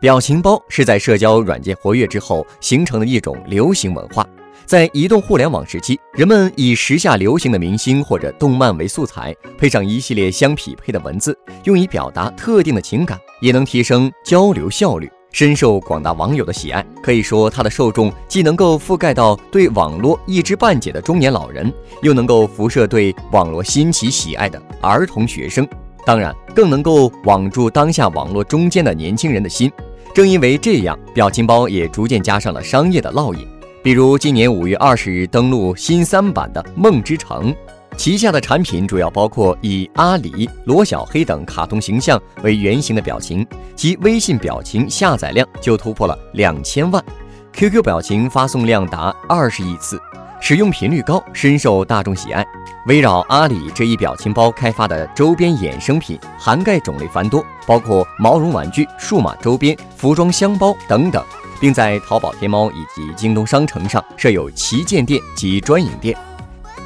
表情包是在社交软件活跃之后形成的一种流行文化。在移动互联网时期，人们以时下流行的明星或者动漫为素材，配上一系列相匹配的文字，用以表达特定的情感，也能提升交流效率，深受广大网友的喜爱。可以说，它的受众既能够覆盖到对网络一知半解的中年老人，又能够辐射对网络新奇喜爱的儿童学生，当然，更能够网住当下网络中间的年轻人的心。正因为这样，表情包也逐渐加上了商业的烙印。比如今年五月二十日登陆新三板的梦之城，旗下的产品主要包括以阿里、罗小黑等卡通形象为原型的表情，其微信表情下载量就突破了两千万，QQ 表情发送量达二十亿次。使用频率高，深受大众喜爱。围绕阿里这一表情包开发的周边衍生品，涵盖种类繁多，包括毛绒玩具、数码周边、服装箱包等等，并在淘宝、天猫以及京东商城上设有旗舰店及专营店。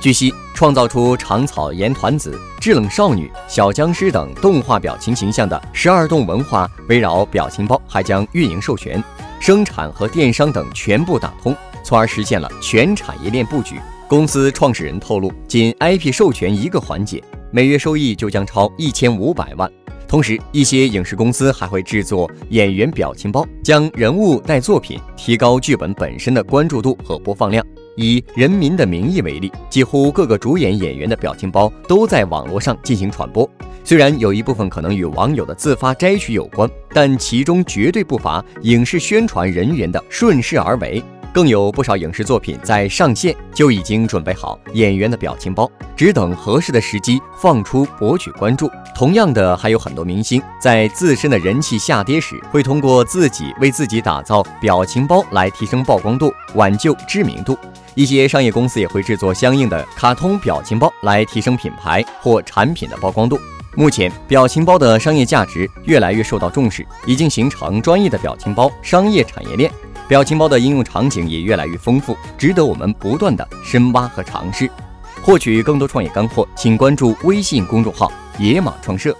据悉，创造出长草盐团子、制冷少女、小僵尸等动画表情形象的十二动文化，围绕表情包还将运营授权、生产和电商等全部打通。从而实现了全产业链布局。公司创始人透露，仅 IP 授权一个环节，每月收益就将超一千五百万。同时，一些影视公司还会制作演员表情包，将人物带作品，提高剧本本身的关注度和播放量。以《人民的名义》为例，几乎各个主演演员的表情包都在网络上进行传播。虽然有一部分可能与网友的自发摘取有关，但其中绝对不乏影视宣传人员的顺势而为。更有不少影视作品在上线就已经准备好演员的表情包，只等合适的时机放出博取关注。同样的，还有很多明星在自身的人气下跌时，会通过自己为自己打造表情包来提升曝光度、挽救知名度。一些商业公司也会制作相应的卡通表情包来提升品牌或产品的曝光度。目前，表情包的商业价值越来越受到重视，已经形成专业的表情包商业产业链。表情包的应用场景也越来越丰富，值得我们不断的深挖和尝试。获取更多创业干货，请关注微信公众号“野马创社”。